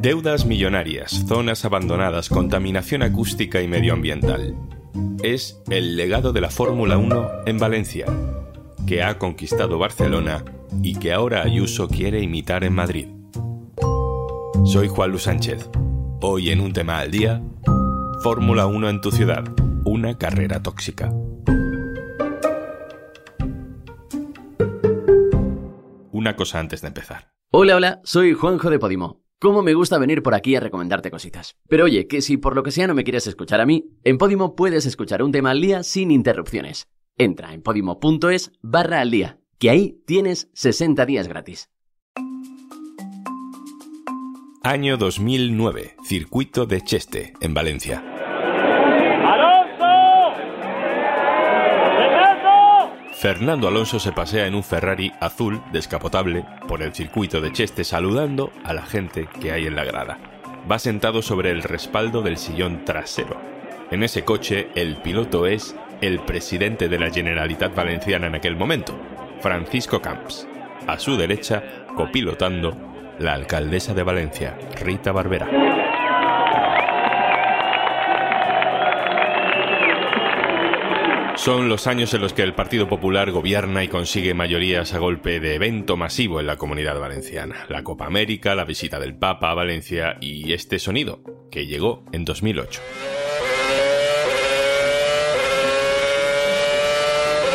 Deudas millonarias, zonas abandonadas, contaminación acústica y medioambiental. Es el legado de la Fórmula 1 en Valencia, que ha conquistado Barcelona y que ahora Ayuso quiere imitar en Madrid. Soy Juan Luis Sánchez. Hoy en un tema al día, Fórmula 1 en tu ciudad, una carrera tóxica. Una cosa antes de empezar. Hola, hola, soy Juanjo de Podimo. Cómo me gusta venir por aquí a recomendarte cositas. Pero oye, que si por lo que sea no me quieres escuchar a mí, en Podimo puedes escuchar un tema al día sin interrupciones. Entra en podimo.es barra al día, que ahí tienes 60 días gratis. Año 2009, circuito de Cheste, en Valencia. Fernando Alonso se pasea en un Ferrari azul descapotable por el circuito de Cheste saludando a la gente que hay en la grada. Va sentado sobre el respaldo del sillón trasero. En ese coche el piloto es el presidente de la Generalitat Valenciana en aquel momento, Francisco Camps. A su derecha, copilotando, la alcaldesa de Valencia, Rita Barbera. Son los años en los que el Partido Popular gobierna y consigue mayorías a golpe de evento masivo en la comunidad valenciana. La Copa América, la visita del Papa a Valencia y este sonido, que llegó en 2008.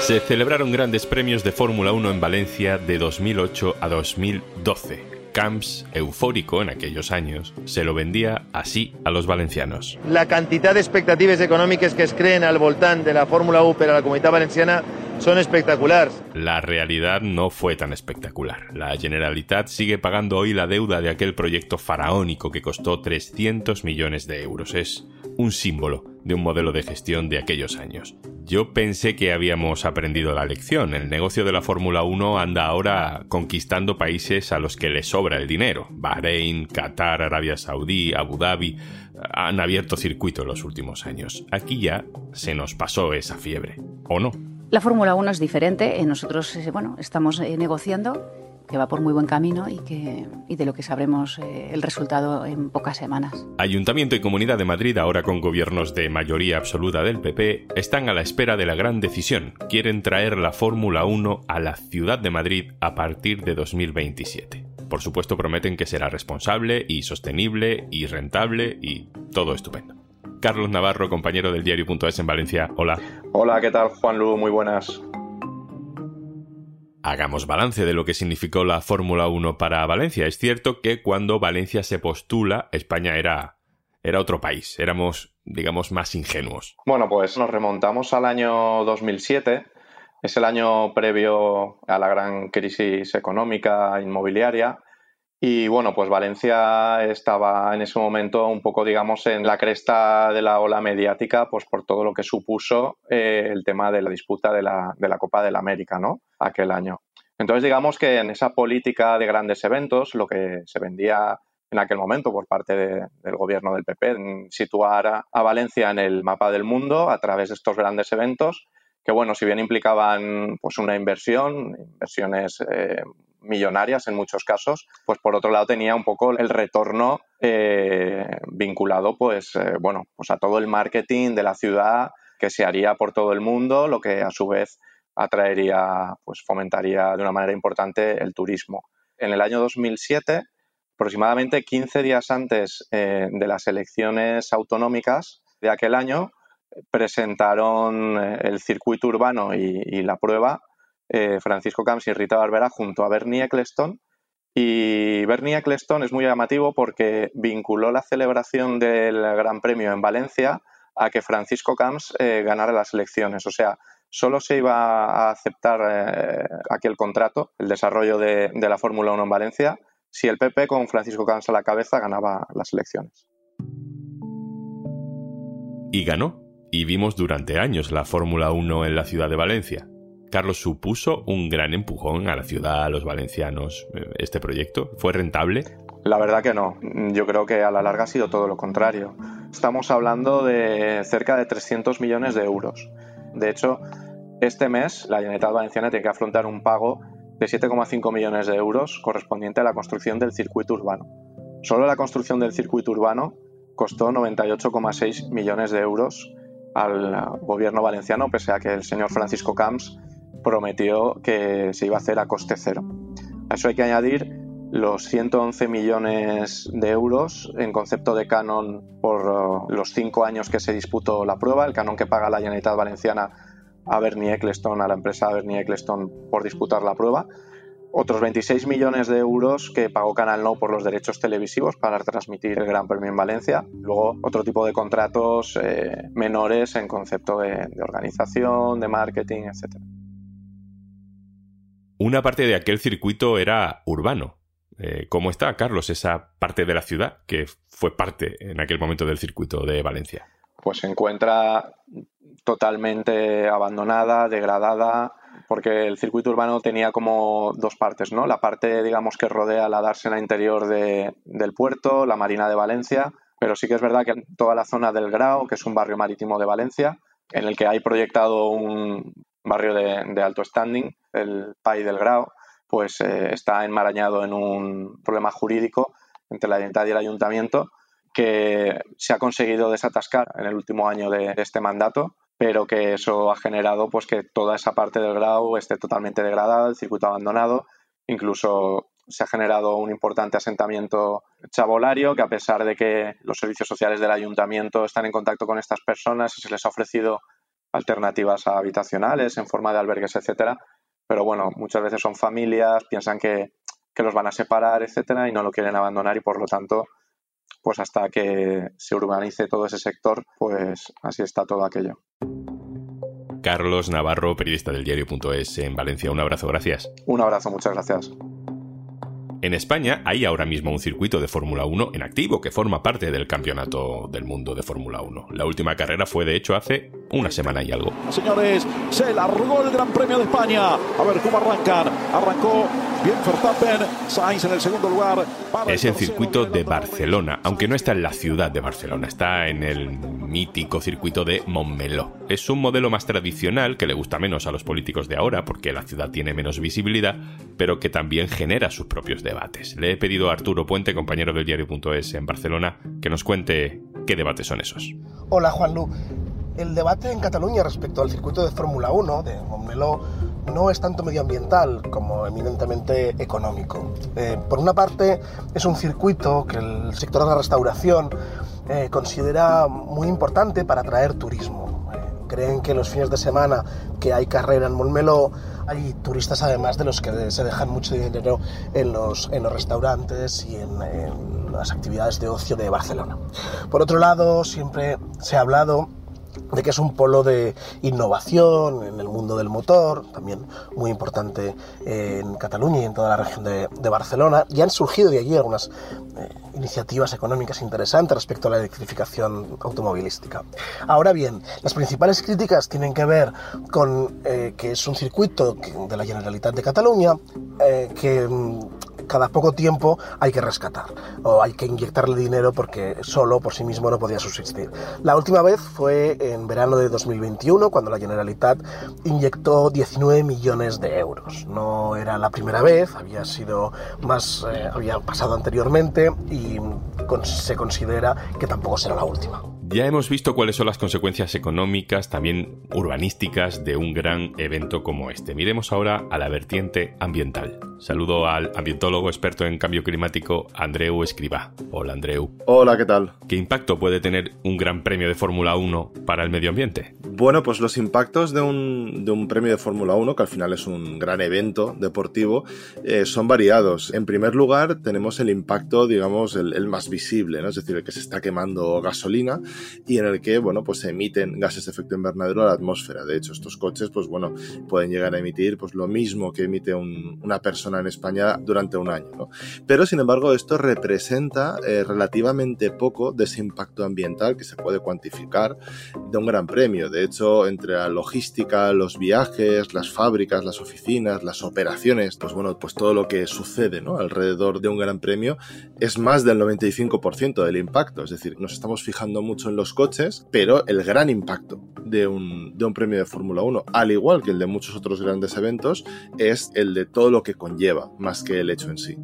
Se celebraron grandes premios de Fórmula 1 en Valencia de 2008 a 2012 Camps, eufórico en aquellos años, se lo vendía así a los valencianos. La cantidad de expectativas económicas que es creen al voltant de la Fórmula 1 pero a la comunidad valenciana son espectaculares. La realidad no fue tan espectacular. La Generalitat sigue pagando hoy la deuda de aquel proyecto faraónico que costó 300 millones de euros. Es un símbolo de un modelo de gestión de aquellos años. Yo pensé que habíamos aprendido la lección. El negocio de la Fórmula 1 anda ahora conquistando países a los que les sobra el dinero. Bahrein, Qatar, Arabia Saudí, Abu Dhabi han abierto circuito en los últimos años. Aquí ya se nos pasó esa fiebre, ¿o no? La Fórmula 1 es diferente. Eh, nosotros, eh, bueno, estamos eh, negociando que va por muy buen camino y, que, y de lo que sabremos eh, el resultado en pocas semanas. Ayuntamiento y Comunidad de Madrid, ahora con gobiernos de mayoría absoluta del PP, están a la espera de la gran decisión. Quieren traer la Fórmula 1 a la ciudad de Madrid a partir de 2027. Por supuesto prometen que será responsable y sostenible y rentable y todo estupendo. Carlos Navarro, compañero del diario.es en Valencia. Hola. Hola, ¿qué tal, Juan Lu? Muy buenas. Hagamos balance de lo que significó la Fórmula 1 para Valencia. Es cierto que cuando Valencia se postula, España era, era otro país, éramos, digamos, más ingenuos. Bueno, pues nos remontamos al año 2007, es el año previo a la gran crisis económica inmobiliaria. Y bueno, pues Valencia estaba en ese momento un poco, digamos, en la cresta de la ola mediática, pues por todo lo que supuso eh, el tema de la disputa de la, de la Copa del América, ¿no? Aquel año. Entonces, digamos que en esa política de grandes eventos, lo que se vendía en aquel momento por parte del gobierno del PP, situar a, Valencia en el mapa del mundo a través de estos grandes eventos, que bueno, si bien implicaban pues una inversión, inversiones eh, millonarias en muchos casos, pues por otro lado tenía un poco el retorno eh, vinculado pues eh, bueno, pues a todo el marketing de la ciudad que se haría por todo el mundo, lo que a su vez atraería, pues fomentaría de una manera importante el turismo. En el año 2007, aproximadamente 15 días antes eh, de las elecciones autonómicas de aquel año, presentaron eh, el circuito urbano y, la prueba eh, Francisco Camps y Rita Barbera junto a Bernie Eccleston. Y Bernie Eccleston es muy llamativo porque vinculó la celebración del Gran Premio en Valencia a que Francisco Camps ganara las elecciones. O sea, solo se iba a aceptar eh, aquel contrato, el desarrollo de, la Fórmula 1 en Valencia, si el PP con Francisco Cans a la cabeza ganaba las elecciones. Y ganó. Y vimos durante años la Fórmula 1 en la ciudad de Valencia. Carlos supuso un gran empujón a la ciudad, a los valencianos. Eh, ¿Este proyecto fue rentable? La verdad que no. Yo creo que a la larga ha sido todo lo contrario. Estamos hablando de cerca de 300 millones de euros. De hecho, este mes la Generalitat Valenciana tiene que afrontar un pago de 7,5 millones de euros correspondiente a la construcción del circuito urbano. Solo la construcción del circuito urbano costó 98,6 millones de euros al gobierno valenciano, pese a que el señor Francisco Camps prometió que se iba a hacer a coste cero. A eso hay que añadir los 111 millones de euros en concepto de canon por uh, los cinco años que se disputó la prueba, el canon que paga la Generalitat Valenciana a Bernie Eccleston, a la empresa Bernie Eccleston por disputar la prueba, otros 26 millones de euros que pagó Canal No por los derechos televisivos para transmitir el Gran Premio en Valencia. Luego otro tipo de contratos eh, menores en concepto de, de organización, de marketing, etc. Una parte de aquel circuito era urbano. Eh, ¿Cómo está, Carlos, esa parte de la ciudad que fue parte en aquel momento del circuito de Valencia? Pues se encuentra totalmente abandonada, degradada, porque el circuito urbano tenía como dos partes, ¿no? La parte, digamos, que rodea la dársena interior del puerto, la Marina de Valencia, pero sí que es verdad que toda la zona del Grao, que es un barrio marítimo de Valencia, en el que hay proyectado un barrio de, alto standing, el PAI del Grao, pues eh, está enmarañado en un problema jurídico entre la identidad y el ayuntamiento que se ha conseguido desatascar en el último año de este mandato pero que eso ha generado pues que toda esa parte del Grau esté totalmente degradada, el circuito abandonado, incluso se ha generado un importante asentamiento chabolario que a pesar de que los servicios sociales del ayuntamiento están en contacto con estas personas y se les ha ofrecido alternativas habitacionales en forma de albergues, etcétera, pero bueno, muchas veces son familias, piensan que, que los van a separar, etcétera, y no lo quieren abandonar y por lo tanto pues hasta que se urbanice todo ese sector, pues así está todo aquello. Carlos Navarro, periodista del diario.es en Valencia. Un abrazo, gracias. Un abrazo, muchas gracias. En España hay ahora mismo un circuito de Fórmula 1 en activo que forma parte del Campeonato del Mundo de Fórmula 1. La última carrera fue de hecho hace una semana y algo. Señores, se largó el Gran Premio de España. A ver cómo arrancan. Arrancó bien Verstappen, Sainz en el segundo lugar. Es el circuito de Barcelona, aunque no está en la ciudad de Barcelona, está en el mítico circuito de Montmeló. Es un modelo más tradicional que le gusta menos a los políticos de ahora porque la ciudad tiene menos visibilidad, pero que también genera sus propios debates. Le he pedido a Arturo Puente, compañero del diario.es en Barcelona, que nos cuente qué debates son esos. Hola Juanlu. El debate en Cataluña respecto al circuito de Fórmula 1 de Montmeló no es tanto medioambiental como eminentemente económico. Eh, por una parte, es un circuito que el sector de la restauración eh, considera muy importante para atraer turismo. Eh, creen que los fines de semana que hay carrera en Montmeló, hay turistas además de los que se dejan mucho dinero en los, en los restaurantes y en, en las actividades de ocio de Barcelona. Por otro lado, siempre se ha hablado de que es un polo de innovación en el mundo del motor, también muy importante en Cataluña y en toda la región de, Barcelona, y han surgido de allí algunas eh, iniciativas económicas interesantes respecto a la electrificación automovilística. Ahora bien, las principales críticas tienen que ver con eh, que es un circuito de la Generalitat de Cataluña eh, que mm, cada poco tiempo hay que rescatar o hay que inyectarle dinero porque solo por sí mismo no podía subsistir. La última vez fue en verano de 2021 cuando la Generalitat inyectó 19 millones de euros. No era la primera vez, había sido más, eh, había pasado anteriormente y se considera que tampoco será la última. Ya hemos visto cuáles son las consecuencias económicas, también urbanísticas, de un gran evento como este. Miremos ahora a la vertiente ambiental. Saludo al ambientólogo experto en cambio climático, Andreu Escribá. Hola, Andreu. Hola, ¿qué tal? ¿Qué impacto puede tener un gran premio de Fórmula 1 para el medio ambiente? Bueno, pues los impactos de un, de un premio de Fórmula 1, que al final es un gran evento deportivo, eh, son variados. En primer lugar, tenemos el impacto, digamos, el, el más visible, ¿no? es decir, el que se está quemando gasolina y en el que, bueno, pues se emiten gases de efecto invernadero a la atmósfera. De hecho, estos coches, pues bueno, pueden llegar a emitir pues lo mismo que emite una persona en España durante un año, ¿no? Pero, sin embargo, esto representa eh, relativamente poco de ese impacto ambiental que se puede cuantificar de un gran premio. De hecho, entre la logística, los viajes, las fábricas, las oficinas, las operaciones, pues bueno, pues todo lo que sucede, ¿no? Alrededor de un gran premio es más del 95% del impacto. Es decir, nos estamos fijando mucho en los coches, pero el gran impacto de un, de un premio de Fórmula 1, al igual que el de muchos otros grandes eventos, es el de todo lo que conlleva, más que el hecho en sí.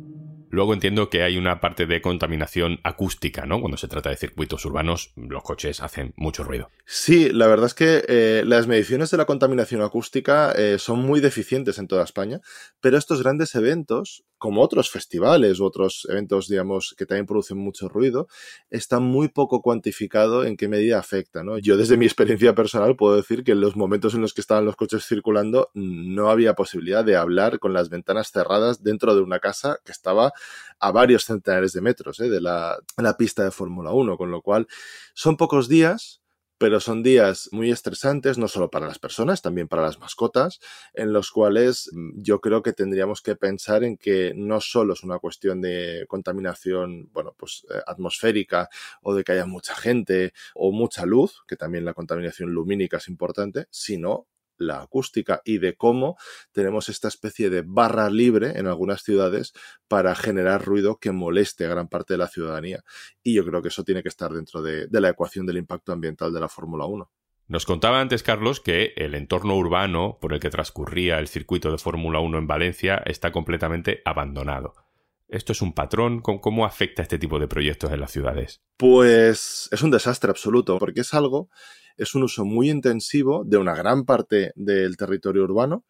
Luego entiendo que hay una parte de contaminación acústica, ¿no? Cuando se trata de circuitos urbanos, los coches hacen mucho ruido. Sí, la verdad es que eh, las mediciones de la contaminación acústica eh, son muy deficientes en toda España, pero estos grandes eventos, como otros festivales u otros eventos, digamos, que también producen mucho ruido, está muy poco cuantificado en qué medida afecta, ¿no? Yo desde mi experiencia personal puedo decir que en los momentos en los que estaban los coches circulando no había posibilidad de hablar con las ventanas cerradas dentro de una casa que estaba a varios centenares de metros ¿eh? de la, la pista de Fórmula 1, con lo cual son pocos días, pero son días muy estresantes, no solo para las personas, también para las mascotas, en los cuales mm, yo creo que tendríamos que pensar en que no solo es una cuestión de contaminación, bueno, pues eh, atmosférica o de que haya mucha gente o mucha luz, que también la contaminación lumínica es importante, sino la acústica y de cómo tenemos esta especie de barra libre en algunas ciudades para generar ruido que moleste a gran parte de la ciudadanía. Y yo creo que eso tiene que estar dentro de, la ecuación del impacto ambiental de la Fórmula 1. Nos contaba antes Carlos que el entorno urbano por el que transcurría el circuito de Fórmula 1 en Valencia está completamente abandonado. ¿Esto es un patrón? ¿Cómo afecta este tipo de proyectos en las ciudades? Pues es un desastre absoluto, porque es algo es un uso muy intensivo de una gran parte del territorio urbano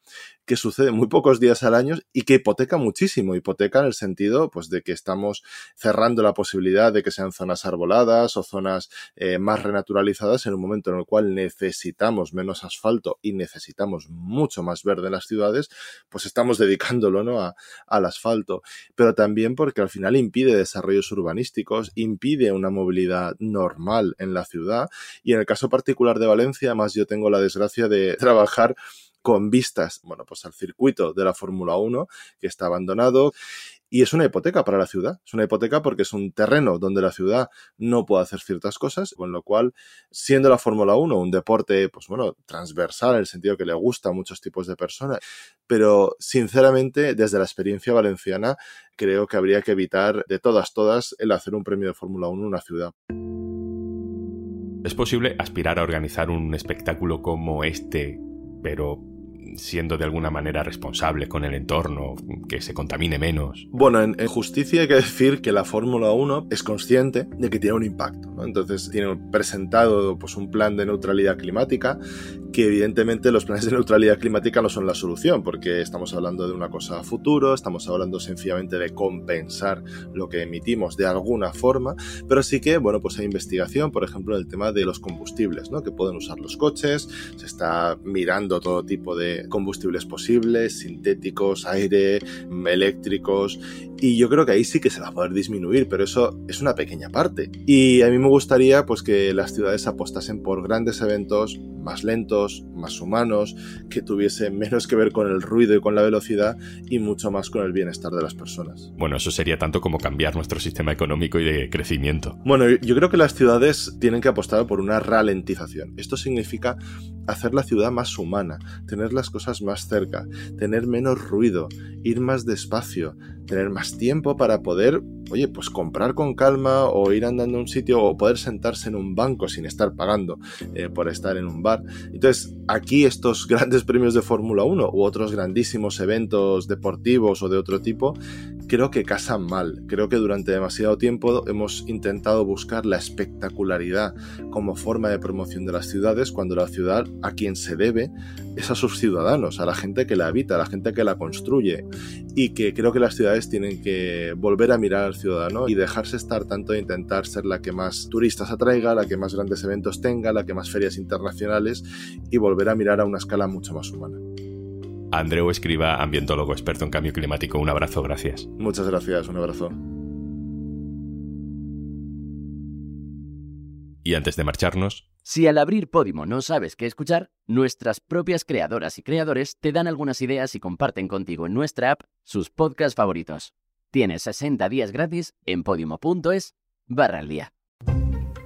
que sucede muy pocos días al año y que hipoteca muchísimo. Hipoteca en el sentido pues, de que estamos cerrando la posibilidad de que sean zonas arboladas o zonas eh, más renaturalizadas en un momento en el cual necesitamos menos asfalto y necesitamos mucho más verde en las ciudades, pues estamos dedicándolo ¿no? a, al asfalto. Pero también porque al final impide desarrollos urbanísticos, impide una movilidad normal en la ciudad y en el caso particular de Valencia, más yo tengo la desgracia de trabajar con vistas, bueno, pues al circuito de la Fórmula 1 que está abandonado. Y es una hipoteca para la ciudad. Es una hipoteca porque es un terreno donde la ciudad no puede hacer ciertas cosas, con lo cual, siendo la Fórmula 1 un deporte, pues bueno, transversal en el sentido que le gusta a muchos tipos de personas, pero sinceramente, desde la experiencia valenciana, creo que habría que evitar de todas, todas el hacer un premio de Fórmula 1 en una ciudad. ¿Es posible aspirar a organizar un espectáculo como este, pero siendo de alguna manera responsable con el entorno, que se contamine menos. Bueno, en, justicia hay que decir que la Fórmula 1 es consciente de que tiene un impacto. Entonces tiene presentado pues, un plan de neutralidad climática que evidentemente los planes de neutralidad climática no son la solución porque estamos hablando de una cosa a futuro, estamos hablando sencillamente de compensar lo que emitimos de alguna forma, pero sí que, bueno, pues hay investigación, por ejemplo, en el tema de los combustibles, ¿no? Que pueden usar los coches, se está mirando todo tipo de combustibles posibles, sintéticos, aire, eléctricos, y yo creo que ahí sí que se va a poder disminuir, pero eso es una pequeña parte. Y a mí me gustaría pues que las ciudades apostasen por grandes eventos más lentos, más humanos, que tuviesen menos que ver con el ruido y con la velocidad y mucho más con el bienestar de las personas. Bueno, eso sería tanto como cambiar nuestro sistema económico y de crecimiento. Bueno, yo creo que las ciudades tienen que apostar por una ralentización. Esto significa hacer la ciudad más humana, tener las cosas más cerca, tener menos ruido, ir más despacio, tener más tiempo para poder, oye, pues comprar con calma o ir andando a un sitio o poder sentarse en un banco sin estar pagando eh, por estar en un bar. Entonces, aquí estos grandes premios de Fórmula 1 u otros grandísimos eventos deportivos o de otro tipo creo que casan mal. Creo que durante demasiado tiempo hemos intentado buscar la espectacularidad como forma de promoción de las ciudades cuando la ciudad a quien se debe es a sus ciudadanos, a la gente que la habita, a la gente que la construye y que creo que las ciudades tienen que volver a mirar al ciudadano y dejarse estar tanto de intentar ser la que más turistas atraiga, la que más grandes eventos tenga, la que más ferias internacionales y volver a mirar a una escala mucho más humana. Andreu Escriba, ambientólogo experto en cambio climático. Un abrazo, gracias. Muchas gracias, un abrazo. Y antes de marcharnos... Si al abrir Podimo no sabes qué escuchar, nuestras propias creadoras y creadores te dan algunas ideas y comparten contigo en nuestra app sus podcasts favoritos. Tienes 60 días gratis en podimo.es barra al día.